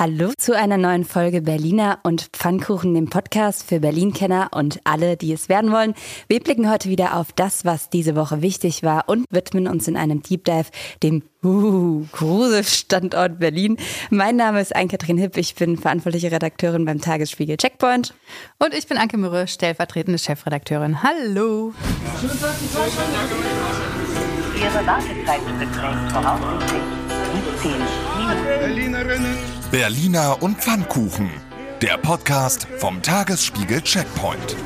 Hallo zu einer neuen Folge Berliner und Pfannkuchen, dem Podcast für Berlin-Kenner und alle, die es werden wollen. Wir blicken heute wieder auf das, was diese Woche wichtig war und widmen uns in einem Deep Dive dem uh, Grusel-Standort Berlin. Mein Name ist Ann-Kathrin Hipp, ich bin verantwortliche Redakteurin beim Tagesspiegel Checkpoint. Und ich bin Anke Mürre, stellvertretende Chefredakteurin. Hallo! Ihre Wartezeit beträgt voraussichtlich 17 Minuten. Berliner und Pfannkuchen. Der Podcast vom Tagesspiegel Checkpoint.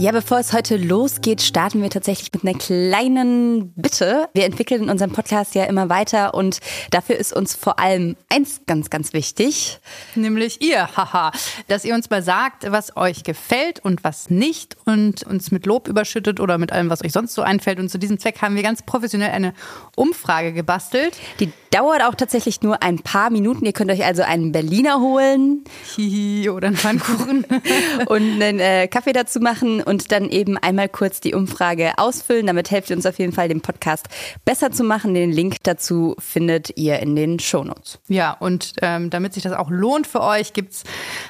Ja, bevor es heute losgeht, starten wir tatsächlich mit einer kleinen Bitte. Wir entwickeln unseren Podcast ja immer weiter und dafür ist uns vor allem eins ganz, ganz wichtig. Nämlich ihr, haha. Dass ihr uns mal sagt, was euch gefällt und was nicht und uns mit Lob überschüttet oder mit allem, was euch sonst so einfällt. Und zu diesem Zweck haben wir ganz professionell eine Umfrage gebastelt. Die dauert auch tatsächlich nur ein paar Minuten. Ihr könnt euch also einen Berliner holen. Hihi, oder einen Pfannkuchen. und einen äh, Kaffee dazu machen und dann eben einmal kurz die Umfrage ausfüllen. Damit helft ihr uns auf jeden Fall, den Podcast besser zu machen. Den Link dazu findet ihr in den Shownotes. Ja, und ähm, damit sich das auch lohnt für euch, gibt's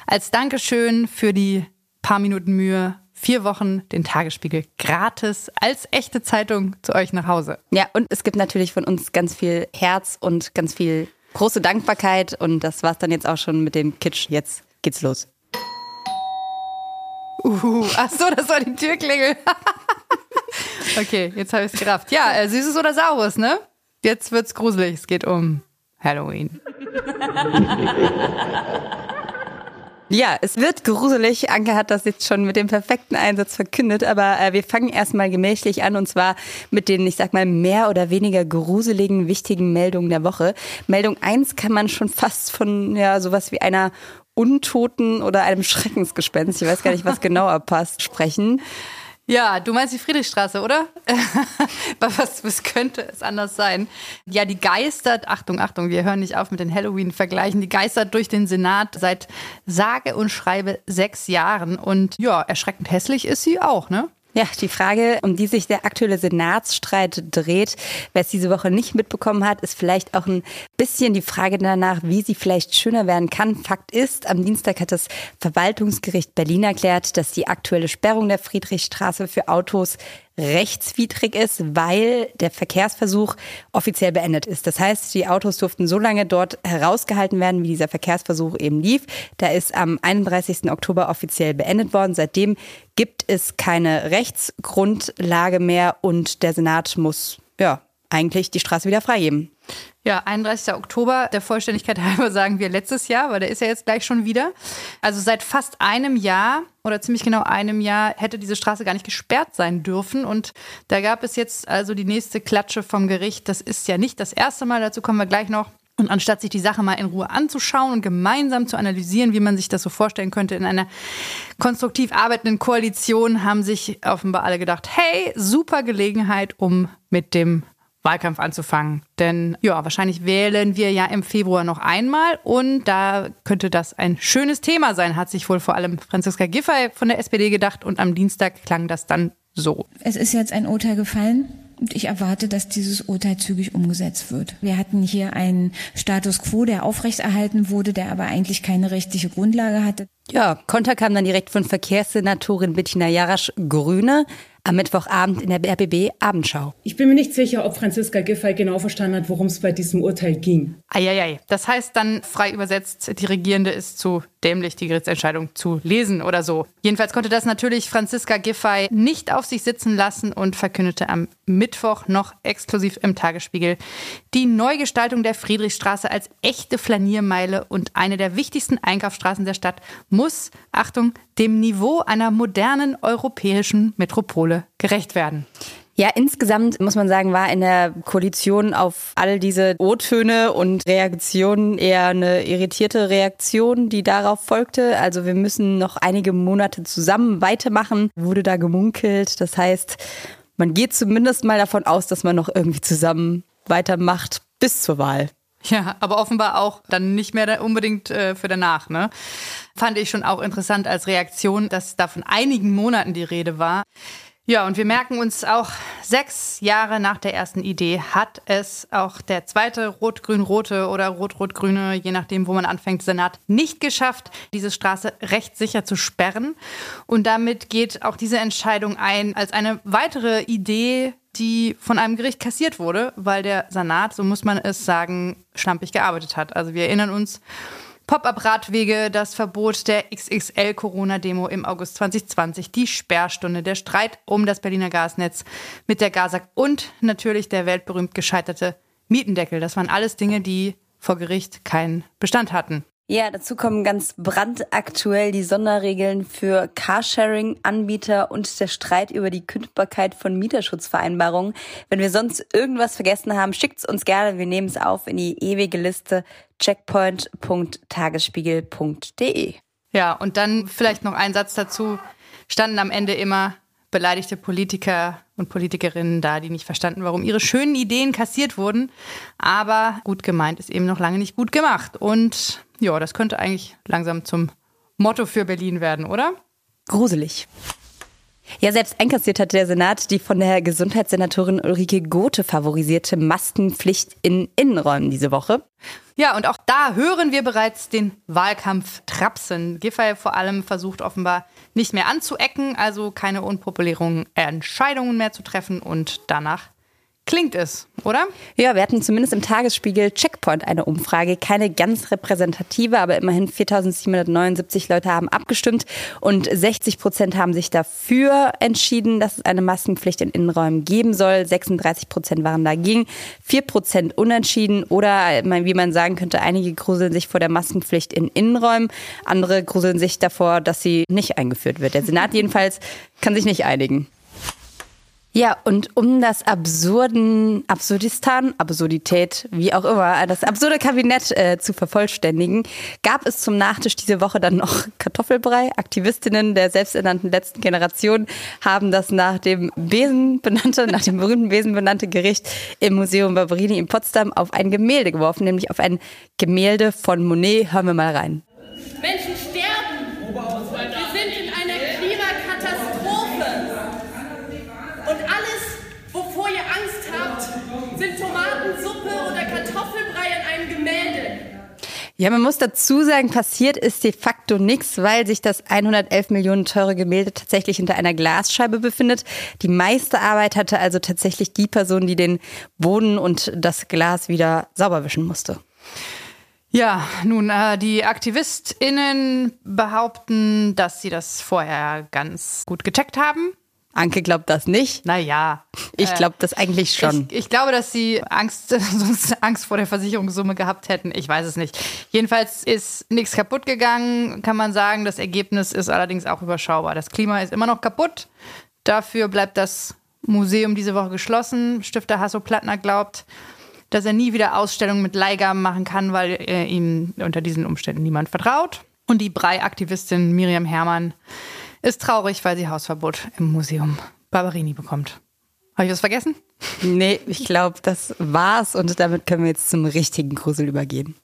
als Dankeschön für die paar Minuten Mühe vier Wochen den Tagesspiegel gratis als echte Zeitung zu euch nach Hause. Ja, und es gibt natürlich von uns ganz viel Herz und ganz viel große Dankbarkeit. Und das war's dann jetzt auch schon mit dem Kitsch. Jetzt geht's los. Uh, ach so, das war die Türklingel. okay, jetzt habe ich es gerafft. Ja, äh, Süßes oder Saures, ne? Jetzt wird's gruselig. Es geht um Halloween. Ja, es wird gruselig. Anke hat das jetzt schon mit dem perfekten Einsatz verkündet, aber äh, wir fangen erstmal gemächlich an und zwar mit den, ich sag mal, mehr oder weniger gruseligen, wichtigen Meldungen der Woche. Meldung eins kann man schon fast von ja sowas wie einer Untoten oder einem Schreckensgespenst, ich weiß gar nicht, was genauer passt, sprechen. Ja, du meinst die Friedrichstraße, oder? was, was könnte es anders sein? Ja, die geistert, Achtung, Achtung, wir hören nicht auf mit den Halloween-Vergleichen, die geistert durch den Senat seit sage und schreibe sechs Jahren. Und ja, erschreckend hässlich ist sie auch, ne? Ja, die Frage, um die sich der aktuelle Senatsstreit dreht, wer es diese Woche nicht mitbekommen hat, ist vielleicht auch ein bisschen die Frage danach, wie sie vielleicht schöner werden kann. Fakt ist, am Dienstag hat das Verwaltungsgericht Berlin erklärt, dass die aktuelle Sperrung der Friedrichstraße für Autos rechtswidrig ist, weil der Verkehrsversuch offiziell beendet ist. Das heißt, die Autos durften so lange dort herausgehalten werden, wie dieser Verkehrsversuch eben lief. Da ist am 31. Oktober offiziell beendet worden. Seitdem gibt es keine Rechtsgrundlage mehr und der Senat muss ja eigentlich die Straße wieder freigeben. Ja, 31. Oktober, der Vollständigkeit halber sagen wir letztes Jahr, weil der ist ja jetzt gleich schon wieder. Also seit fast einem Jahr oder ziemlich genau einem Jahr hätte diese Straße gar nicht gesperrt sein dürfen. Und da gab es jetzt also die nächste Klatsche vom Gericht. Das ist ja nicht das erste Mal, dazu kommen wir gleich noch. Und anstatt sich die Sache mal in Ruhe anzuschauen und gemeinsam zu analysieren, wie man sich das so vorstellen könnte in einer konstruktiv arbeitenden Koalition, haben sich offenbar alle gedacht, hey, super Gelegenheit, um mit dem Wahlkampf anzufangen. Denn ja, wahrscheinlich wählen wir ja im Februar noch einmal und da könnte das ein schönes Thema sein, hat sich wohl vor allem Franziska Giffey von der SPD gedacht und am Dienstag klang das dann so. Es ist jetzt ein Urteil gefallen. Und ich erwarte, dass dieses Urteil zügig umgesetzt wird. Wir hatten hier einen Status quo, der aufrechterhalten wurde, der aber eigentlich keine rechtliche Grundlage hatte. Ja, Konter kam dann direkt von Verkehrssenatorin Bettina Jarasch, Grüne am Mittwochabend in der RBB Abendschau. Ich bin mir nicht sicher, ob Franziska Giffey genau verstanden hat, worum es bei diesem Urteil ging. Eieiei. Das heißt dann frei übersetzt, die Regierende ist zu dämlich, die Gerichtsentscheidung zu lesen oder so. Jedenfalls konnte das natürlich Franziska Giffey nicht auf sich sitzen lassen und verkündete am Mittwoch noch exklusiv im Tagesspiegel die Neugestaltung der Friedrichstraße als echte Flaniermeile und eine der wichtigsten Einkaufsstraßen der Stadt muss, Achtung, dem Niveau einer modernen europäischen Metropole gerecht werden. Ja, insgesamt muss man sagen, war in der Koalition auf all diese O-Töne und Reaktionen eher eine irritierte Reaktion, die darauf folgte. Also wir müssen noch einige Monate zusammen weitermachen, wurde da gemunkelt. Das heißt, man geht zumindest mal davon aus, dass man noch irgendwie zusammen weitermacht bis zur Wahl. Ja, aber offenbar auch dann nicht mehr unbedingt äh, für danach, ne? Fand ich schon auch interessant als Reaktion, dass da von einigen Monaten die Rede war. Ja, und wir merken uns auch, sechs Jahre nach der ersten Idee hat es auch der zweite rot-grün-rote oder rot-rot-grüne, je nachdem, wo man anfängt, Senat nicht geschafft, diese Straße rechtssicher zu sperren. Und damit geht auch diese Entscheidung ein als eine weitere Idee, die von einem Gericht kassiert wurde, weil der Senat, so muss man es sagen, schlampig gearbeitet hat. Also wir erinnern uns, Pop-up-Radwege, das Verbot der XXL-Corona-Demo im August 2020, die Sperrstunde, der Streit um das Berliner Gasnetz mit der Gasag und natürlich der weltberühmt gescheiterte Mietendeckel. Das waren alles Dinge, die vor Gericht keinen Bestand hatten. Ja, dazu kommen ganz brandaktuell die Sonderregeln für Carsharing-Anbieter und der Streit über die Kündbarkeit von Mieterschutzvereinbarungen. Wenn wir sonst irgendwas vergessen haben, schickt's uns gerne. Wir nehmen es auf in die ewige Liste checkpoint.tagesspiegel.de. Ja, und dann vielleicht noch ein Satz dazu. Standen am Ende immer beleidigte Politiker und Politikerinnen da, die nicht verstanden, warum ihre schönen Ideen kassiert wurden. Aber gut gemeint ist eben noch lange nicht gut gemacht. Und ja, das könnte eigentlich langsam zum Motto für Berlin werden, oder? Gruselig. Ja, selbst einkassiert hat der Senat die von der Gesundheitssenatorin Ulrike Gothe favorisierte Maskenpflicht in Innenräumen diese Woche. Ja, und auch da hören wir bereits den Wahlkampf trapsen. Giffey vor allem versucht offenbar nicht mehr anzuecken, also keine unpopulären Entscheidungen mehr zu treffen und danach klingt es, oder? Ja, wir hatten zumindest im Tagesspiegel Checkpoint eine Umfrage. Keine ganz repräsentative, aber immerhin 4779 Leute haben abgestimmt und 60 Prozent haben sich dafür entschieden, dass es eine Maskenpflicht in Innenräumen geben soll. 36 Prozent waren dagegen, 4 Prozent unentschieden oder, wie man sagen könnte, einige gruseln sich vor der Maskenpflicht in Innenräumen, andere gruseln sich davor, dass sie nicht eingeführt wird. Der Senat jedenfalls kann sich nicht einigen. Ja, und um das absurden Absurdistan, Absurdität, wie auch immer, das absurde Kabinett äh, zu vervollständigen, gab es zum Nachtisch diese Woche dann noch Kartoffelbrei. Aktivistinnen der selbsternannten letzten Generation haben das nach dem Besen benannte, nach dem berühmten Besen benannte Gericht im Museum Barberini in Potsdam auf ein Gemälde geworfen, nämlich auf ein Gemälde von Monet. Hören wir mal rein. Menschen sterben. Wir sind in einer Klimakatastrophe. Und alles, wovor ihr Angst habt, sind Tomatensuppe oder Kartoffelbrei in einem Gemälde. Ja, man muss dazu sagen, passiert ist de facto nichts, weil sich das 111 Millionen teure Gemälde tatsächlich hinter einer Glasscheibe befindet. Die meiste Arbeit hatte also tatsächlich die Person, die den Boden und das Glas wieder sauber wischen musste. Ja, nun, äh, die AktivistInnen behaupten, dass sie das vorher ganz gut gecheckt haben. Anke glaubt das nicht. Naja. Ich glaube das eigentlich schon. Ich, ich, glaube, dass sie Angst, sonst Angst vor der Versicherungssumme gehabt hätten. Ich weiß es nicht. Jedenfalls ist nichts kaputt gegangen, kann man sagen. Das Ergebnis ist allerdings auch überschaubar. Das Klima ist immer noch kaputt. Dafür bleibt das Museum diese Woche geschlossen. Stifter Hasso Plattner glaubt, dass er nie wieder Ausstellungen mit Leihgaben machen kann, weil äh, ihm unter diesen Umständen niemand vertraut. Und die Brei-Aktivistin Miriam Herrmann ist traurig, weil sie Hausverbot im Museum Barberini bekommt. Habe ich was vergessen? Nee, ich glaube, das war's und damit können wir jetzt zum richtigen Grusel übergehen.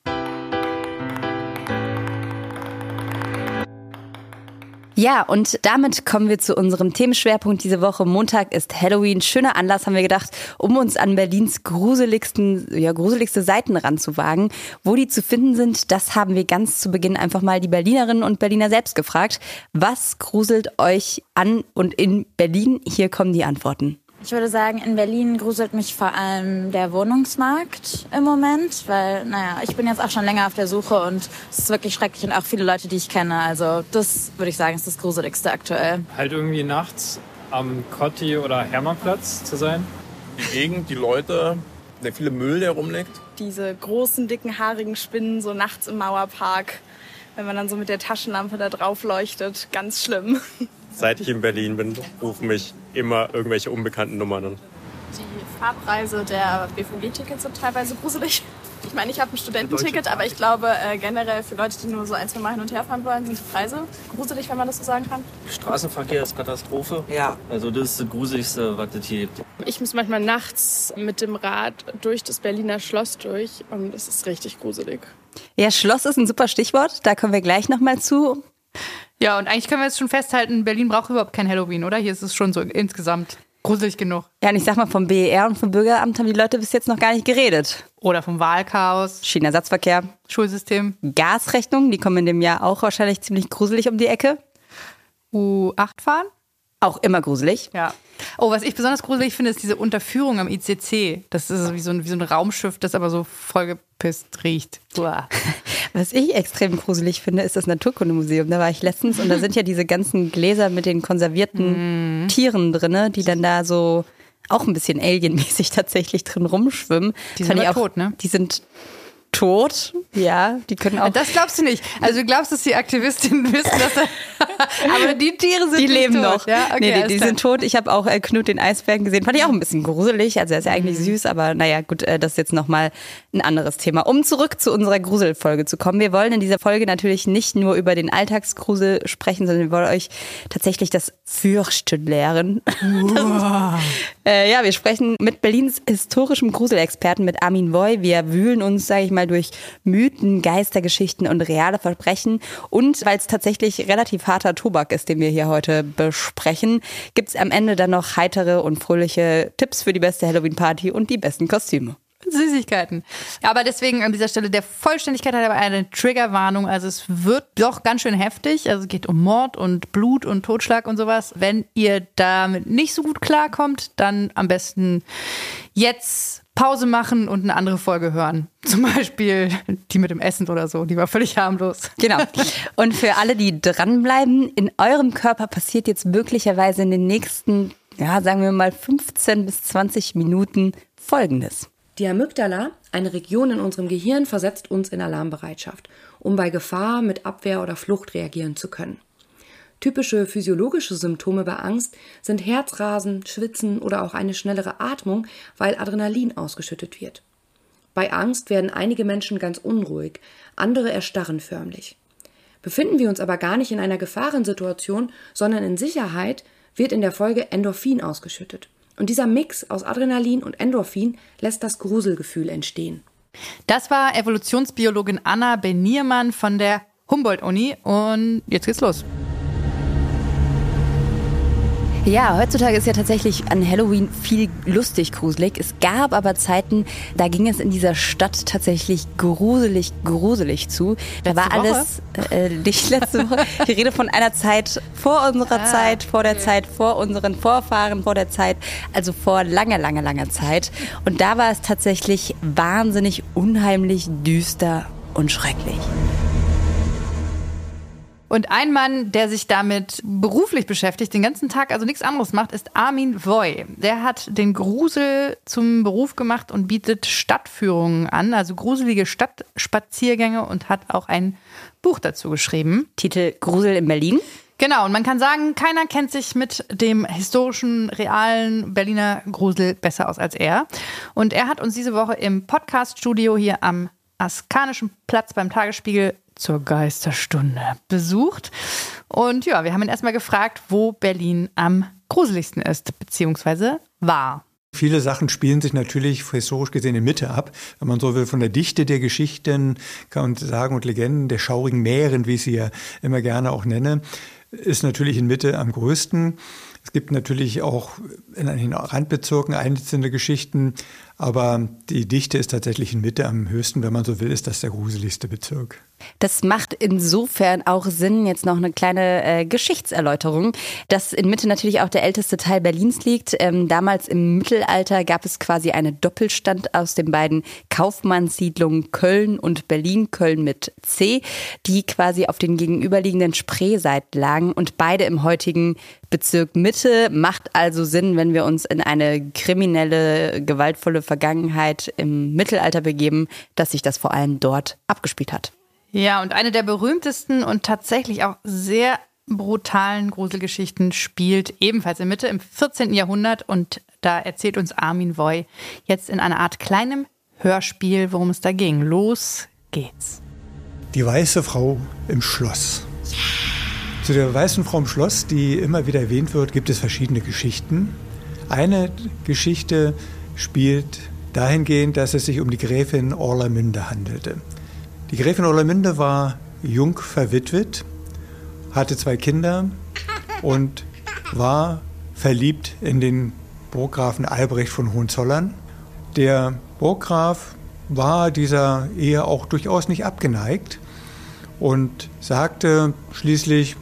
Ja, und damit kommen wir zu unserem Themenschwerpunkt diese Woche. Montag ist Halloween. Schöner Anlass, haben wir gedacht, um uns an Berlins gruseligsten, ja, gruseligste Seiten ranzuwagen. Wo die zu finden sind, das haben wir ganz zu Beginn einfach mal die Berlinerinnen und Berliner selbst gefragt. Was gruselt euch an und in Berlin? Hier kommen die Antworten. Ich würde sagen, in Berlin gruselt mich vor allem der Wohnungsmarkt im Moment, weil, naja, ich bin jetzt auch schon länger auf der Suche und es ist wirklich schrecklich und auch viele Leute, die ich kenne. Also das würde ich sagen, ist das Gruseligste aktuell. Halt irgendwie nachts am Kotti oder Hermannplatz zu sein. Die Gegend, die Leute, der viele Müll, der rumliegt. Diese großen, dicken, haarigen Spinnen so nachts im Mauerpark, wenn man dann so mit der Taschenlampe da drauf leuchtet, ganz schlimm. Seit ich in Berlin bin, rufen mich immer irgendwelche unbekannten Nummern an. Die Fahrpreise der BVG-Tickets sind teilweise gruselig. Ich meine, ich habe ein Studententicket, aber ich glaube äh, generell für Leute, die nur so ein, zwei Mal hin und her fahren wollen, sind die Preise gruselig, wenn man das so sagen kann. Straßenverkehr ist Katastrophe. Ja. Also das ist das Gruseligste, was es hier gibt. Ich muss manchmal nachts mit dem Rad durch das Berliner Schloss durch und es ist richtig gruselig. Ja, Schloss ist ein super Stichwort. Da kommen wir gleich nochmal zu. Ja, und eigentlich können wir jetzt schon festhalten, Berlin braucht überhaupt kein Halloween, oder? Hier ist es schon so insgesamt gruselig genug. Ja, und ich sag mal, vom BER und vom Bürgeramt haben die Leute bis jetzt noch gar nicht geredet. Oder vom Wahlchaos. Schienenersatzverkehr. Schulsystem. Gasrechnungen, die kommen in dem Jahr auch wahrscheinlich ziemlich gruselig um die Ecke. U8 fahren? Auch immer gruselig. Ja. Oh, was ich besonders gruselig finde, ist diese Unterführung am ICC. Das ist wie so ein, wie so ein Raumschiff, das aber so vollgepisst riecht. Uah. Was ich extrem gruselig finde, ist das Naturkundemuseum. Da war ich letztens und da sind ja diese ganzen Gläser mit den konservierten Mhm. Tieren drin, die dann da so auch ein bisschen alienmäßig tatsächlich drin rumschwimmen. Die sind aber tot, ne? Die sind tot, ja. Die können auch. Das glaubst du nicht. Also du glaubst, dass die Aktivistinnen wissen, dass da Aber die Tiere sind die nicht leben tot. noch. Ja, okay, nee, die, die sind tot. Ich habe auch äh, Knut den Eisbären gesehen. Fand ich auch ein bisschen gruselig. Also er ist ja Mhm. eigentlich süß, aber naja, gut, äh, das ist jetzt nochmal ein anderes Thema. Um zurück zu unserer Gruselfolge zu kommen. Wir wollen in dieser Folge natürlich nicht nur über den Alltagsgrusel sprechen, sondern wir wollen euch tatsächlich das Fürchten lehren. Das, äh, ja, wir sprechen mit Berlins historischem Gruselexperten, mit Armin Voy. Wir wühlen uns, sage ich mal, durch Mythen, Geistergeschichten und reale Verbrechen. Und weil es tatsächlich relativ harter Tobak ist, den wir hier heute besprechen, gibt's am Ende dann noch heitere und fröhliche Tipps für die beste Halloween-Party und die besten Kostüme. Süßigkeiten. Aber deswegen an dieser Stelle der Vollständigkeit hat aber eine Triggerwarnung. Also es wird doch ganz schön heftig. Also es geht um Mord und Blut und Totschlag und sowas. Wenn ihr damit nicht so gut klarkommt, dann am besten jetzt Pause machen und eine andere Folge hören. Zum Beispiel die mit dem Essen oder so. Die war völlig harmlos. Genau. Und für alle, die dranbleiben, in eurem Körper passiert jetzt möglicherweise in den nächsten, ja, sagen wir mal 15 bis 20 Minuten Folgendes. Die Amygdala, eine Region in unserem Gehirn, versetzt uns in Alarmbereitschaft, um bei Gefahr mit Abwehr oder Flucht reagieren zu können. Typische physiologische Symptome bei Angst sind Herzrasen, Schwitzen oder auch eine schnellere Atmung, weil Adrenalin ausgeschüttet wird. Bei Angst werden einige Menschen ganz unruhig, andere erstarren förmlich. Befinden wir uns aber gar nicht in einer Gefahrensituation, sondern in Sicherheit, wird in der Folge Endorphin ausgeschüttet. Und dieser Mix aus Adrenalin und Endorphin lässt das Gruselgefühl entstehen. Das war Evolutionsbiologin Anna Beniermann von der Humboldt-Uni. Und jetzt geht's los. Ja, heutzutage ist ja tatsächlich an Halloween viel lustig gruselig. Es gab aber Zeiten, da ging es in dieser Stadt tatsächlich gruselig, gruselig zu. Da war Letzte Woche? alles, äh, nicht letzte Woche. Ich rede von einer Zeit vor unserer Ah, Zeit, vor der Zeit, vor unseren Vorfahren, vor der Zeit, also vor langer, langer, langer Zeit. Und da war es tatsächlich wahnsinnig unheimlich, düster und schrecklich. Und ein Mann, der sich damit beruflich beschäftigt, den ganzen Tag also nichts anderes macht, ist Armin Voy. Der hat den Grusel zum Beruf gemacht und bietet Stadtführungen an, also gruselige Stadtspaziergänge und hat auch ein Buch dazu geschrieben. Titel Grusel in Berlin. Genau, und man kann sagen, keiner kennt sich mit dem historischen, realen Berliner Grusel besser aus als er. Und er hat uns diese Woche im Podcast-Studio hier am Askanischen Platz beim Tagesspiegel zur Geisterstunde besucht. Und ja, wir haben ihn erstmal gefragt, wo Berlin am gruseligsten ist, beziehungsweise war. Viele Sachen spielen sich natürlich historisch gesehen in Mitte ab. Wenn man so will, von der Dichte der Geschichten kann man sagen und Legenden, der schaurigen Meeren, wie ich sie ja immer gerne auch nenne, ist natürlich in Mitte am größten. Es gibt natürlich auch in den Randbezirken einzelne Geschichten, aber die Dichte ist tatsächlich in Mitte am höchsten. Wenn man so will, ist das der gruseligste Bezirk. Das macht insofern auch Sinn, jetzt noch eine kleine äh, Geschichtserläuterung, dass in Mitte natürlich auch der älteste Teil Berlins liegt. Ähm, damals im Mittelalter gab es quasi eine Doppelstand aus den beiden Kaufmannssiedlungen Köln und Berlin, Köln mit C, die quasi auf den gegenüberliegenden Spreeseiten lagen und beide im heutigen Bezirk Mitte. Macht also Sinn, wenn wir uns in eine kriminelle, gewaltvolle Vergangenheit im Mittelalter begeben, dass sich das vor allem dort abgespielt hat. Ja, und eine der berühmtesten und tatsächlich auch sehr brutalen Gruselgeschichten spielt ebenfalls in Mitte im 14. Jahrhundert und da erzählt uns Armin Voy jetzt in einer Art kleinem Hörspiel, worum es da ging. Los geht's. Die weiße Frau im Schloss. Zu der weißen Frau im Schloss, die immer wieder erwähnt wird, gibt es verschiedene Geschichten. Eine Geschichte spielt dahingehend, dass es sich um die Gräfin Orlamünde handelte. Die Gräfin Orlamünde war jung verwitwet, hatte zwei Kinder und war verliebt in den Burggrafen Albrecht von Hohenzollern. Der Burggraf war dieser Ehe auch durchaus nicht abgeneigt und sagte schließlich,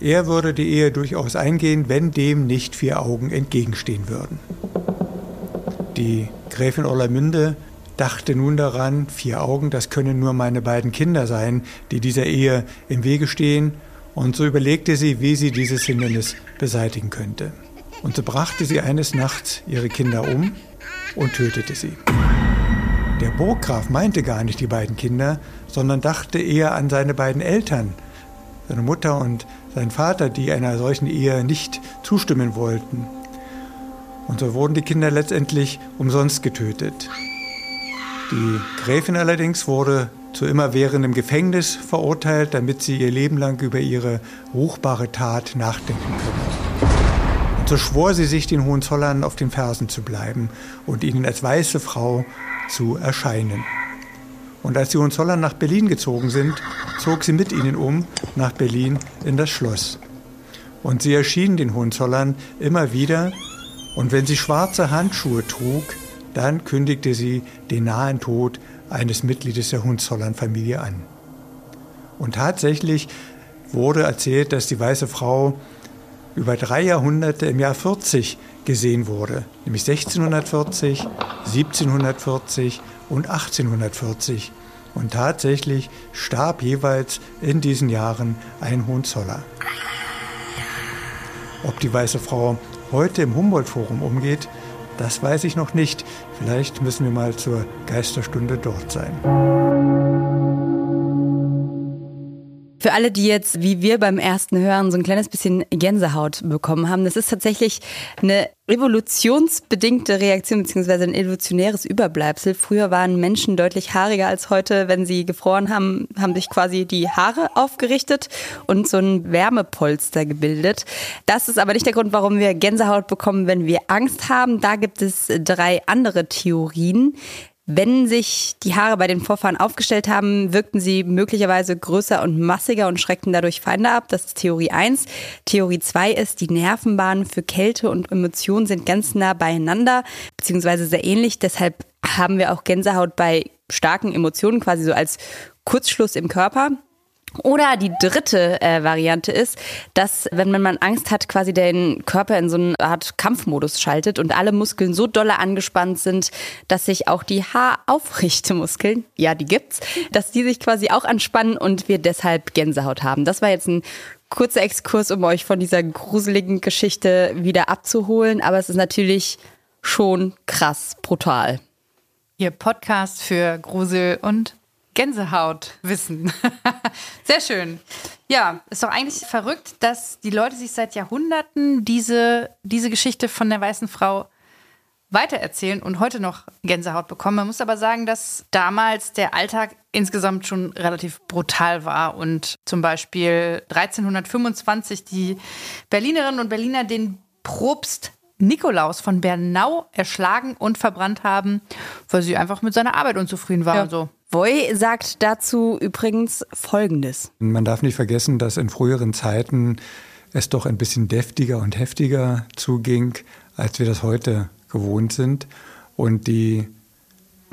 er würde die Ehe durchaus eingehen, wenn dem nicht vier Augen entgegenstehen würden. Die Gräfin Orlamünde dachte nun daran, vier Augen, das können nur meine beiden Kinder sein, die dieser Ehe im Wege stehen, und so überlegte sie, wie sie dieses Hindernis beseitigen könnte. Und so brachte sie eines Nachts ihre Kinder um und tötete sie. Der Burggraf meinte gar nicht die beiden Kinder, sondern dachte eher an seine beiden Eltern, seine Mutter und sein Vater, die einer solchen Ehe nicht zustimmen wollten. Und so wurden die Kinder letztendlich umsonst getötet. Die Gräfin allerdings wurde zu immerwährendem Gefängnis verurteilt, damit sie ihr Leben lang über ihre ruchbare Tat nachdenken könne. Und so schwor sie sich, den Hohenzollern auf den Fersen zu bleiben und ihnen als weiße Frau zu erscheinen. Und als die Hohenzollern nach Berlin gezogen sind, zog sie mit ihnen um nach Berlin in das Schloss. Und sie erschien den Hohenzollern immer wieder, und wenn sie schwarze Handschuhe trug, dann kündigte sie den nahen Tod eines Mitgliedes der Hohenzollern-Familie an. Und tatsächlich wurde erzählt, dass die weiße Frau über drei Jahrhunderte im Jahr 40 gesehen wurde, nämlich 1640, 1740 und 1840. Und tatsächlich starb jeweils in diesen Jahren ein Hohenzoller. Ob die weiße Frau heute im Humboldt-Forum umgeht, das weiß ich noch nicht. Vielleicht müssen wir mal zur Geisterstunde dort sein. Für alle, die jetzt, wie wir beim ersten Hören, so ein kleines bisschen Gänsehaut bekommen haben, das ist tatsächlich eine evolutionsbedingte Reaktion beziehungsweise ein evolutionäres Überbleibsel. Früher waren Menschen deutlich haariger als heute. Wenn sie gefroren haben, haben sich quasi die Haare aufgerichtet und so ein Wärmepolster gebildet. Das ist aber nicht der Grund, warum wir Gänsehaut bekommen, wenn wir Angst haben. Da gibt es drei andere Theorien. Wenn sich die Haare bei den Vorfahren aufgestellt haben, wirkten sie möglicherweise größer und massiger und schreckten dadurch Feinde ab. Das ist Theorie 1. Theorie 2 ist, die Nervenbahnen für Kälte und Emotionen sind ganz nah beieinander, beziehungsweise sehr ähnlich. Deshalb haben wir auch Gänsehaut bei starken Emotionen, quasi so als Kurzschluss im Körper. Oder die dritte äh, Variante ist, dass wenn man Angst hat, quasi den Körper in so eine Art Kampfmodus schaltet und alle Muskeln so dolle angespannt sind, dass sich auch die Haaraufrichtemuskeln, ja, die gibt's, dass die sich quasi auch anspannen und wir deshalb Gänsehaut haben. Das war jetzt ein kurzer Exkurs, um euch von dieser gruseligen Geschichte wieder abzuholen, aber es ist natürlich schon krass brutal. Ihr Podcast für Grusel und Gänsehaut wissen. Sehr schön. Ja, ist doch eigentlich verrückt, dass die Leute sich seit Jahrhunderten diese, diese Geschichte von der weißen Frau weitererzählen und heute noch Gänsehaut bekommen. Man muss aber sagen, dass damals der Alltag insgesamt schon relativ brutal war und zum Beispiel 1325 die Berlinerinnen und Berliner den Propst Nikolaus von Bernau erschlagen und verbrannt haben, weil sie einfach mit seiner Arbeit unzufrieden waren. Ja. So. Voy sagt dazu übrigens Folgendes. Man darf nicht vergessen, dass in früheren Zeiten es doch ein bisschen deftiger und heftiger zuging, als wir das heute gewohnt sind. Und die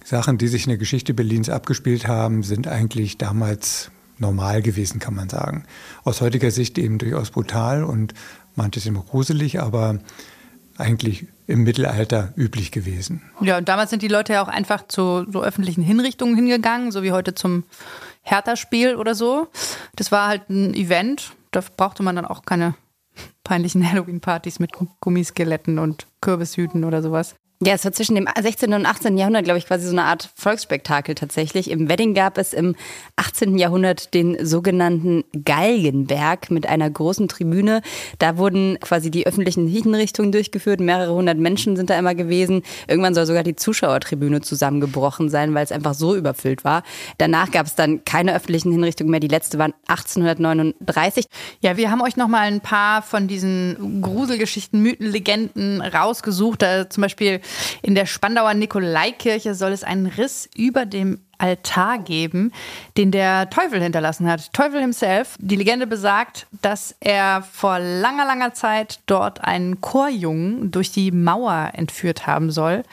Sachen, die sich in der Geschichte Berlins abgespielt haben, sind eigentlich damals normal gewesen, kann man sagen. Aus heutiger Sicht eben durchaus brutal und manches immer gruselig, aber eigentlich im Mittelalter üblich gewesen. Ja, und damals sind die Leute ja auch einfach zu so öffentlichen Hinrichtungen hingegangen, so wie heute zum Hertha-Spiel oder so. Das war halt ein Event. Da brauchte man dann auch keine peinlichen Halloween-Partys mit Gummiskeletten und Kürbishüten oder sowas. Ja, es war zwischen dem 16. und 18. Jahrhundert, glaube ich, quasi so eine Art Volksspektakel tatsächlich. Im Wedding gab es im 18. Jahrhundert den sogenannten Galgenberg mit einer großen Tribüne. Da wurden quasi die öffentlichen Hinrichtungen durchgeführt. Mehrere hundert Menschen sind da immer gewesen. Irgendwann soll sogar die Zuschauertribüne zusammengebrochen sein, weil es einfach so überfüllt war. Danach gab es dann keine öffentlichen Hinrichtungen mehr. Die letzte war 1839. Ja, wir haben euch noch mal ein paar von diesen Gruselgeschichten, Mythen, Legenden rausgesucht. Da zum Beispiel In der Spandauer Nikolaikirche soll es einen Riss über dem Altar geben, den der Teufel hinterlassen hat. Teufel himself. Die Legende besagt, dass er vor langer, langer Zeit dort einen Chorjungen durch die Mauer entführt haben soll,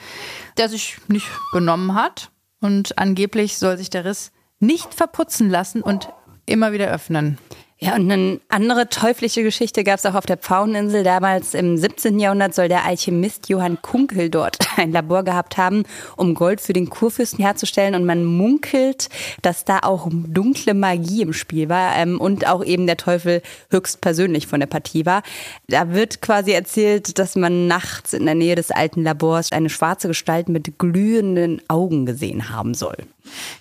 der sich nicht benommen hat. Und angeblich soll sich der Riss nicht verputzen lassen und immer wieder öffnen. Ja, und eine andere teuflische Geschichte gab es auch auf der Pfaueninsel. Damals im 17. Jahrhundert soll der Alchemist Johann Kunkel dort ein Labor gehabt haben, um Gold für den Kurfürsten herzustellen. Und man munkelt, dass da auch dunkle Magie im Spiel war ähm, und auch eben der Teufel höchstpersönlich von der Partie war. Da wird quasi erzählt, dass man nachts in der Nähe des alten Labors eine schwarze Gestalt mit glühenden Augen gesehen haben soll.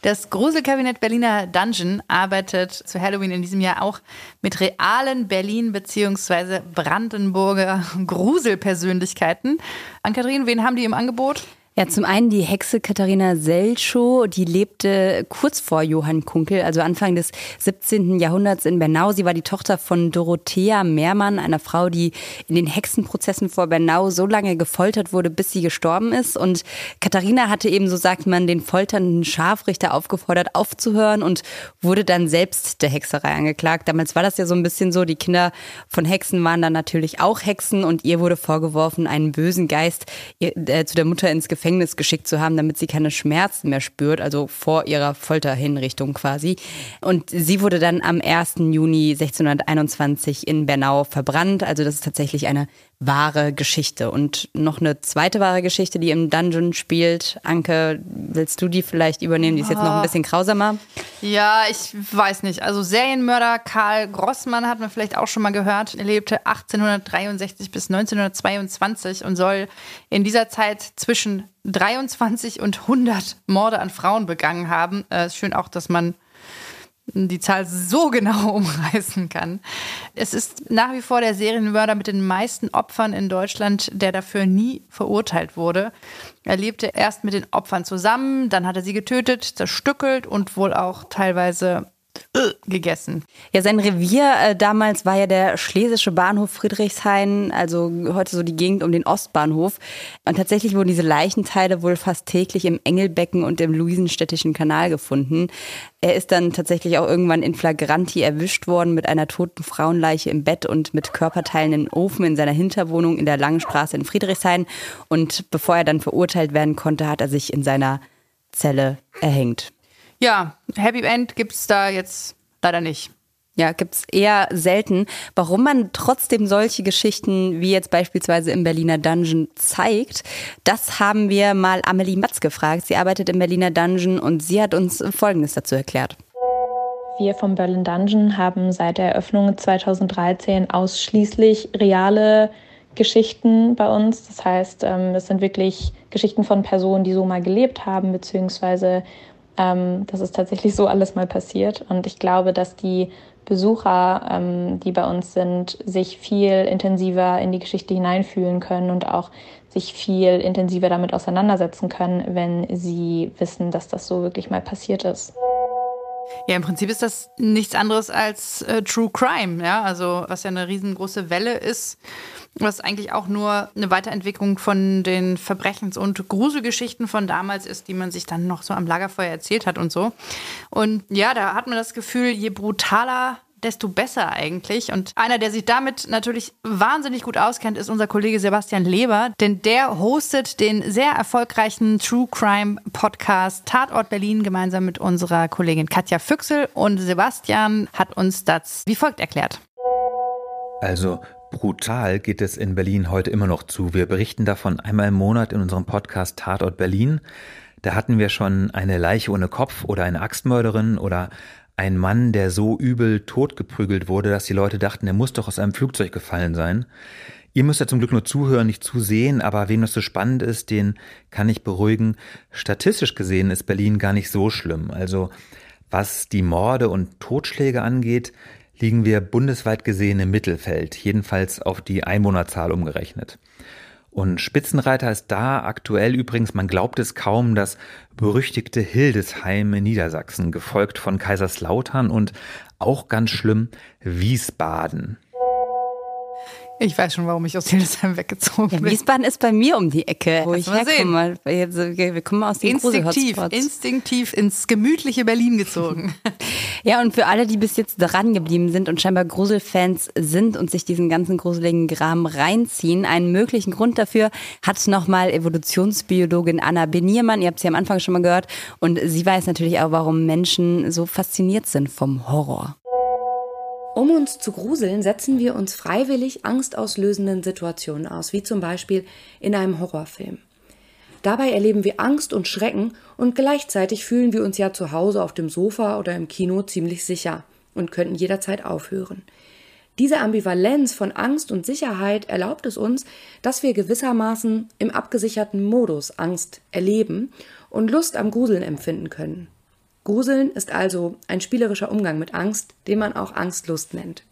Das Gruselkabinett Berliner Dungeon arbeitet zu Halloween in diesem Jahr auch mit realen Berlin- bzw. Brandenburger Gruselpersönlichkeiten. Ann-Kathrin, wen haben die im Angebot? Ja, zum einen die Hexe Katharina Selchow, die lebte kurz vor Johann Kunkel, also Anfang des 17. Jahrhunderts in Bernau. Sie war die Tochter von Dorothea Mehrmann, einer Frau, die in den Hexenprozessen vor Bernau so lange gefoltert wurde, bis sie gestorben ist. Und Katharina hatte eben, so sagt man, den folternden Scharfrichter aufgefordert, aufzuhören und wurde dann selbst der Hexerei angeklagt. Damals war das ja so ein bisschen so, die Kinder von Hexen waren dann natürlich auch Hexen und ihr wurde vorgeworfen, einen bösen Geist äh, zu der Mutter ins Gefängnis Gefängnis geschickt zu haben, damit sie keine Schmerzen mehr spürt, also vor ihrer Folterhinrichtung quasi. Und sie wurde dann am 1. Juni 1621 in Bernau verbrannt. Also das ist tatsächlich eine wahre Geschichte. Und noch eine zweite wahre Geschichte, die im Dungeon spielt. Anke, willst du die vielleicht übernehmen? Die ist jetzt noch ein bisschen grausamer. Ja, ich weiß nicht. Also Serienmörder Karl Grossmann hat man vielleicht auch schon mal gehört. Er lebte 1863 bis 1922 und soll in dieser Zeit zwischen 23 und 100 Morde an Frauen begangen haben. Es äh, ist schön auch, dass man die Zahl so genau umreißen kann. Es ist nach wie vor der Serienmörder mit den meisten Opfern in Deutschland, der dafür nie verurteilt wurde. Er lebte erst mit den Opfern zusammen, dann hat er sie getötet, zerstückelt und wohl auch teilweise äh, gegessen. Ja, sein Revier äh, damals war ja der schlesische Bahnhof Friedrichshain, also heute so die Gegend um den Ostbahnhof. Und tatsächlich wurden diese Leichenteile wohl fast täglich im Engelbecken und im Luisenstädtischen Kanal gefunden. Er ist dann tatsächlich auch irgendwann in Flagranti erwischt worden mit einer toten Frauenleiche im Bett und mit Körperteilen im Ofen in seiner Hinterwohnung in der Langen Straße in Friedrichshain. Und bevor er dann verurteilt werden konnte, hat er sich in seiner Zelle erhängt. Ja, Happy End gibt es da jetzt leider nicht. Ja, gibt es eher selten. Warum man trotzdem solche Geschichten wie jetzt beispielsweise im Berliner Dungeon zeigt, das haben wir mal Amelie Matz gefragt. Sie arbeitet im Berliner Dungeon und sie hat uns Folgendes dazu erklärt. Wir vom Berlin Dungeon haben seit der Eröffnung 2013 ausschließlich reale Geschichten bei uns. Das heißt, ähm, es sind wirklich Geschichten von Personen, die so mal gelebt haben, beziehungsweise ähm, das ist tatsächlich so alles mal passiert. Und ich glaube, dass die Besucher, ähm, die bei uns sind, sich viel intensiver in die Geschichte hineinfühlen können und auch sich viel intensiver damit auseinandersetzen können, wenn sie wissen, dass das so wirklich mal passiert ist. Ja, im Prinzip ist das nichts anderes als äh, True Crime, ja, also was ja eine riesengroße Welle ist was eigentlich auch nur eine Weiterentwicklung von den Verbrechens- und Gruselgeschichten von damals ist, die man sich dann noch so am Lagerfeuer erzählt hat und so. Und ja, da hat man das Gefühl, je brutaler desto besser eigentlich. Und einer, der sich damit natürlich wahnsinnig gut auskennt, ist unser Kollege Sebastian Leber, denn der hostet den sehr erfolgreichen True Crime Podcast Tatort Berlin gemeinsam mit unserer Kollegin Katja Füchsel. Und Sebastian hat uns das wie folgt erklärt. Also Brutal geht es in Berlin heute immer noch zu. Wir berichten davon einmal im Monat in unserem Podcast Tatort Berlin. Da hatten wir schon eine Leiche ohne Kopf oder eine Axtmörderin oder ein Mann, der so übel totgeprügelt wurde, dass die Leute dachten, er muss doch aus einem Flugzeug gefallen sein. Ihr müsst ja zum Glück nur zuhören, nicht zusehen, aber wem das so spannend ist, den kann ich beruhigen. Statistisch gesehen ist Berlin gar nicht so schlimm. Also was die Morde und Totschläge angeht, liegen wir bundesweit gesehen im Mittelfeld, jedenfalls auf die Einwohnerzahl umgerechnet. Und Spitzenreiter ist da aktuell übrigens, man glaubt es kaum, das berüchtigte Hildesheim in Niedersachsen, gefolgt von Kaiserslautern und auch ganz schlimm Wiesbaden. Ich weiß schon, warum ich aus Hildesheim weggezogen ja, bin. Wiesbaden ist bei mir um die Ecke, wo Lass ich herkomme. Wir kommen aus den Instinktiv, instinktiv ins gemütliche Berlin gezogen. ja, und für alle, die bis jetzt dran geblieben sind und scheinbar Gruselfans sind und sich diesen ganzen gruseligen Gram reinziehen, einen möglichen Grund dafür hat nochmal Evolutionsbiologin Anna Beniermann, ihr habt sie am Anfang schon mal gehört, und sie weiß natürlich auch, warum Menschen so fasziniert sind vom Horror. Um uns zu gruseln, setzen wir uns freiwillig angstauslösenden Situationen aus, wie zum Beispiel in einem Horrorfilm. Dabei erleben wir Angst und Schrecken und gleichzeitig fühlen wir uns ja zu Hause auf dem Sofa oder im Kino ziemlich sicher und könnten jederzeit aufhören. Diese Ambivalenz von Angst und Sicherheit erlaubt es uns, dass wir gewissermaßen im abgesicherten Modus Angst erleben und Lust am Gruseln empfinden können. Gruseln ist also ein spielerischer Umgang mit Angst, den man auch Angstlust nennt.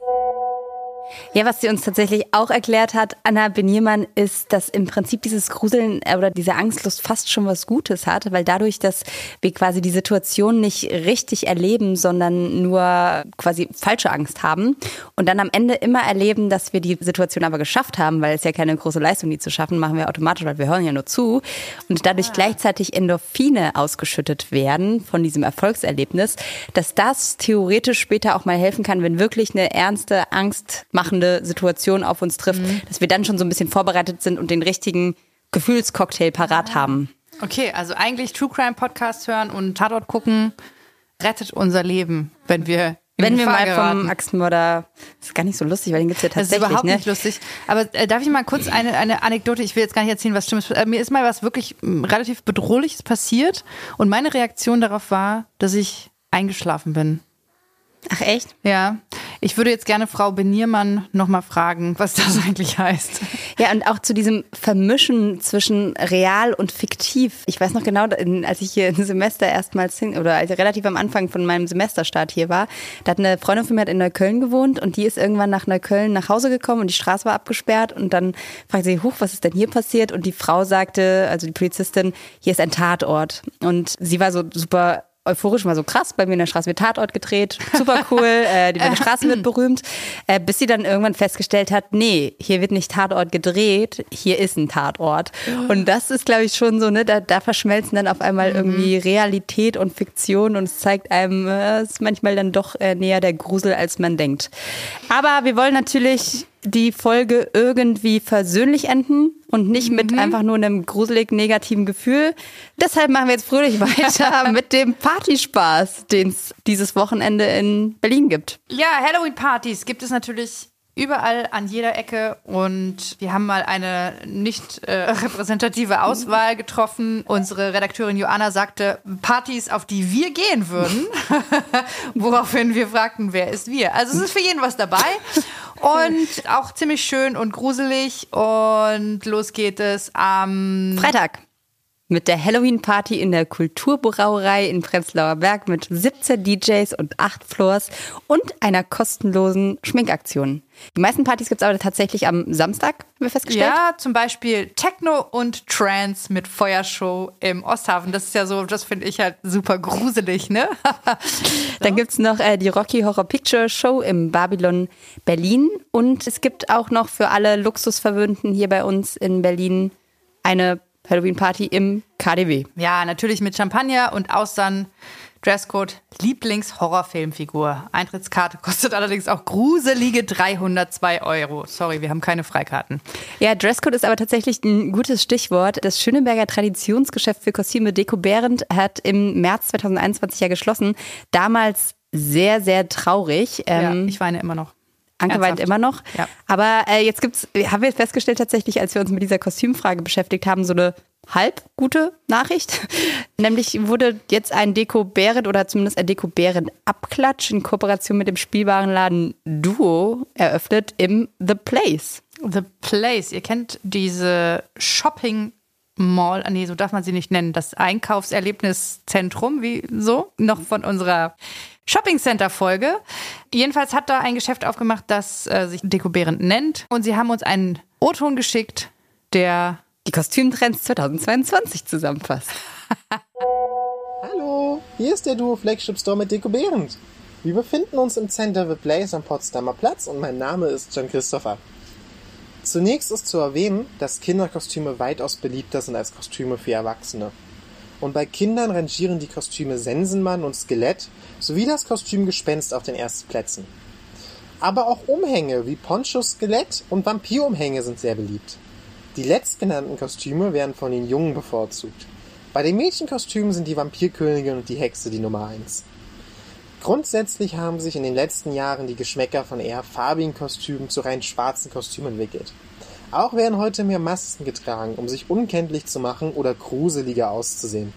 Ja, was sie uns tatsächlich auch erklärt hat, Anna Beniermann, ist, dass im Prinzip dieses Gruseln äh, oder diese Angstlust fast schon was Gutes hat, weil dadurch, dass wir quasi die Situation nicht richtig erleben, sondern nur quasi falsche Angst haben und dann am Ende immer erleben, dass wir die Situation aber geschafft haben, weil es ja keine große Leistung, die zu schaffen, machen wir automatisch, weil wir hören ja nur zu und dadurch gleichzeitig Endorphine ausgeschüttet werden von diesem Erfolgserlebnis, dass das theoretisch später auch mal helfen kann, wenn wirklich eine ernste Angst machende Situation auf uns trifft, mhm. dass wir dann schon so ein bisschen vorbereitet sind und den richtigen Gefühlscocktail parat haben. Okay, also eigentlich True Crime Podcast hören und Tatort gucken rettet unser Leben, wenn wir wenn wir mal geraten. vom Axtmörder, das ist gar nicht so lustig, weil den gibt es ja tatsächlich. Das ist überhaupt ne? nicht lustig. Aber äh, darf ich mal kurz eine, eine Anekdote, ich will jetzt gar nicht erzählen, was stimmt. Äh, mir ist mal was wirklich m, relativ Bedrohliches passiert und meine Reaktion darauf war, dass ich eingeschlafen bin. Ach echt? Ja. Ich würde jetzt gerne Frau Beniermann nochmal fragen, was das eigentlich heißt. Ja, und auch zu diesem Vermischen zwischen real und fiktiv. Ich weiß noch genau, als ich hier ein Semester erstmals hin, oder also relativ am Anfang von meinem Semesterstart hier war, da hat eine Freundin von mir in Neukölln gewohnt und die ist irgendwann nach Neukölln nach Hause gekommen und die Straße war abgesperrt und dann fragte sie, huch, was ist denn hier passiert? Und die Frau sagte, also die Polizistin, hier ist ein Tatort. Und sie war so super euphorisch mal so krass, bei mir in der Straße wird Tatort gedreht, super cool, äh, die meine Straße wird berühmt, äh, bis sie dann irgendwann festgestellt hat, nee, hier wird nicht Tatort gedreht, hier ist ein Tatort. Und das ist, glaube ich, schon so, ne, da, da verschmelzen dann auf einmal mhm. irgendwie Realität und Fiktion und es zeigt einem, äh, es ist manchmal dann doch äh, näher der Grusel, als man denkt. Aber wir wollen natürlich die Folge irgendwie versöhnlich enden und nicht mit mhm. einfach nur einem gruselig negativen Gefühl. Deshalb machen wir jetzt fröhlich weiter mit dem Partyspaß, den es dieses Wochenende in Berlin gibt. Ja, Halloween-Partys gibt es natürlich überall an jeder Ecke und wir haben mal eine nicht äh, repräsentative Auswahl getroffen. Unsere Redakteurin Joanna sagte Partys, auf die wir gehen würden, woraufhin wir fragten, wer ist wir? Also es ist für jeden was dabei und auch ziemlich schön und gruselig und los geht es am Freitag mit der Halloween-Party in der Kulturbrauerei in Prenzlauer Berg mit 17 DJs und 8 Floors und einer kostenlosen Schminkaktion. Die meisten Partys gibt es aber tatsächlich am Samstag, haben wir festgestellt. Ja, zum Beispiel Techno und Trance mit Feuershow im Osthafen. Das ist ja so, das finde ich halt super gruselig, ne? Dann gibt es noch äh, die Rocky Horror Picture Show im Babylon Berlin. Und es gibt auch noch für alle Luxusverwöhnten hier bei uns in Berlin eine Halloween-Party im KDW. Ja, natürlich mit Champagner und Austern. Dresscode Lieblings-Horrorfilmfigur. Eintrittskarte kostet allerdings auch gruselige 302 Euro. Sorry, wir haben keine Freikarten. Ja, Dresscode ist aber tatsächlich ein gutes Stichwort. Das Schöneberger Traditionsgeschäft für Kostüme Deko Behrendt hat im März 2021 ja geschlossen. Damals sehr, sehr traurig. Ja, ähm, ich weine immer noch. Anke weint immer noch. Ja. Aber äh, jetzt gibt's, haben wir festgestellt tatsächlich, als wir uns mit dieser Kostümfrage beschäftigt haben, so eine halb gute Nachricht. Nämlich wurde jetzt ein Deko Bären oder zumindest ein Deko Bären Abklatsch in Kooperation mit dem Spielwarenladen Duo eröffnet im The Place. The Place. Ihr kennt diese Shopping Mall, nee, so darf man sie nicht nennen, das Einkaufserlebniszentrum, wie so, noch von unserer Shopping Center Folge. Jedenfalls hat da ein Geschäft aufgemacht, das äh, sich Dekobärend nennt. Und sie haben uns einen O-Ton geschickt, der die Kostümtrends 2022 zusammenfasst. Hallo, hier ist der Duo Flagship Store mit Dekobärend. Wir befinden uns im Center The Place am Potsdamer Platz und mein Name ist John Christopher. Zunächst ist zu erwähnen, dass Kinderkostüme weitaus beliebter sind als Kostüme für Erwachsene. Und bei Kindern rangieren die Kostüme Sensenmann und Skelett sowie das Kostüm Gespenst auf den ersten Plätzen. Aber auch Umhänge wie Poncho Skelett und Vampirumhänge sind sehr beliebt. Die letztgenannten Kostüme werden von den Jungen bevorzugt. Bei den Mädchenkostümen sind die Vampirkönigin und die Hexe die Nummer eins. Grundsätzlich haben sich in den letzten Jahren die Geschmäcker von eher farbigen Kostümen zu rein schwarzen Kostümen entwickelt. Auch werden heute mehr Masken getragen, um sich unkenntlich zu machen oder gruseliger auszusehen.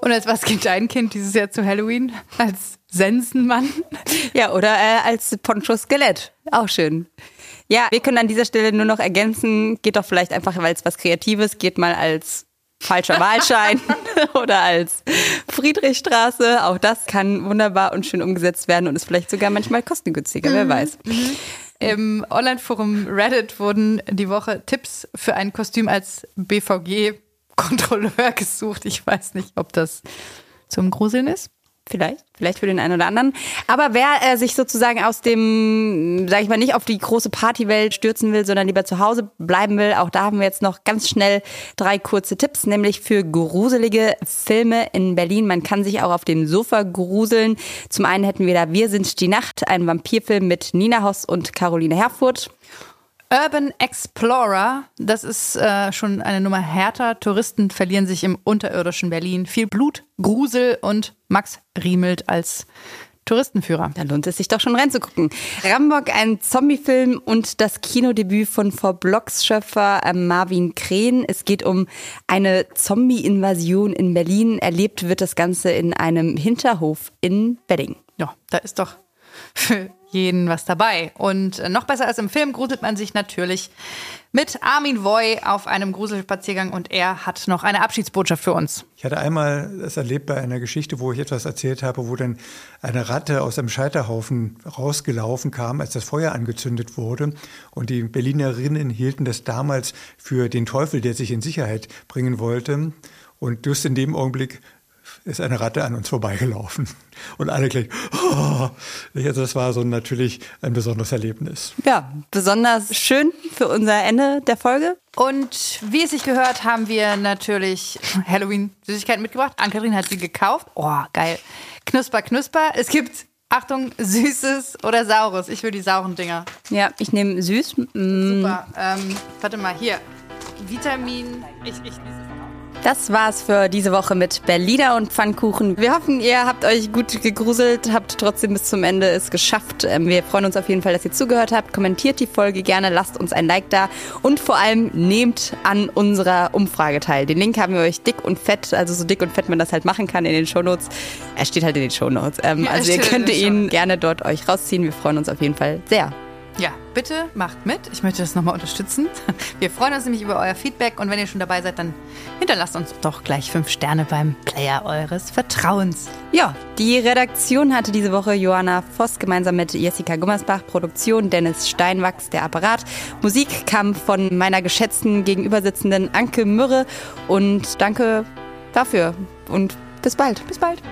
Und als was geht dein Kind dieses Jahr zu Halloween? Als Sensenmann? Ja, oder äh, als Poncho-Skelett. Auch schön. Ja, wir können an dieser Stelle nur noch ergänzen, geht doch vielleicht einfach, weil es was Kreatives, geht mal als falscher Wahlschein oder als Friedrichstraße. Auch das kann wunderbar und schön umgesetzt werden und ist vielleicht sogar manchmal kostengünstiger, wer weiß. Im Online-Forum Reddit wurden die Woche Tipps für ein Kostüm als BVG-Kontrolleur gesucht. Ich weiß nicht, ob das zum Gruseln ist. Vielleicht, vielleicht für den einen oder anderen. Aber wer äh, sich sozusagen aus dem, sag ich mal, nicht auf die große Partywelt stürzen will, sondern lieber zu Hause bleiben will, auch da haben wir jetzt noch ganz schnell drei kurze Tipps, nämlich für gruselige Filme in Berlin. Man kann sich auch auf dem Sofa gruseln. Zum einen hätten wir da Wir sind die Nacht, ein Vampirfilm mit Nina Hoss und Caroline Herfurth. Urban Explorer, das ist äh, schon eine Nummer härter. Touristen verlieren sich im unterirdischen Berlin. Viel Blut, Grusel und Max Riemelt als Touristenführer. Da lohnt es sich doch schon reinzugucken. Rambock, ein Zombiefilm und das Kinodebüt von Four Blocks Schöpfer äh, Marvin Krehn. Es geht um eine Zombie-Invasion in Berlin. Erlebt wird das Ganze in einem Hinterhof in Wedding. Ja, da ist doch für jeden was dabei. Und noch besser als im Film gruselt man sich natürlich mit Armin Voy auf einem Gruselspaziergang und er hat noch eine Abschiedsbotschaft für uns. Ich hatte einmal das erlebt bei einer Geschichte, wo ich etwas erzählt habe, wo dann eine Ratte aus einem Scheiterhaufen rausgelaufen kam, als das Feuer angezündet wurde. Und die Berlinerinnen hielten das damals für den Teufel, der sich in Sicherheit bringen wollte. Und just in dem Augenblick ist eine Ratte an uns vorbeigelaufen. Und alle gleich, oh. also das war so natürlich ein besonderes Erlebnis. Ja, besonders schön für unser Ende der Folge. Und wie es sich gehört, haben wir natürlich Halloween-Süßigkeiten mitgebracht. Ann-Kathrin hat sie gekauft. Oh, geil. Knusper, knusper. Es gibt Achtung, süßes oder saures. Ich will die sauren Dinger. Ja, ich nehme süß. Mm. Super. Ähm, warte mal, hier. Vitamin. Ich, ich lese das war's für diese Woche mit Berliner und Pfannkuchen. Wir hoffen, ihr habt euch gut gegruselt, habt trotzdem bis zum Ende es geschafft. Ähm, wir freuen uns auf jeden Fall, dass ihr zugehört habt. Kommentiert die Folge gerne, lasst uns ein Like da und vor allem nehmt an unserer Umfrage teil. Den Link haben wir euch dick und fett, also so dick und fett man das halt machen kann in den Shownotes. Er steht halt in den Shownotes. Ähm, ja, also ihr könnt ihn gerne dort euch rausziehen. Wir freuen uns auf jeden Fall sehr. Ja, bitte macht mit. Ich möchte das nochmal unterstützen. Wir freuen uns nämlich über euer Feedback und wenn ihr schon dabei seid, dann hinterlasst uns doch gleich fünf Sterne beim Player eures Vertrauens. Ja, die Redaktion hatte diese Woche Johanna Voss gemeinsam mit Jessica Gummersbach, Produktion Dennis Steinwachs, der Apparat. Musik kam von meiner geschätzten gegenübersitzenden Anke Mürre und danke dafür und bis bald. Bis bald.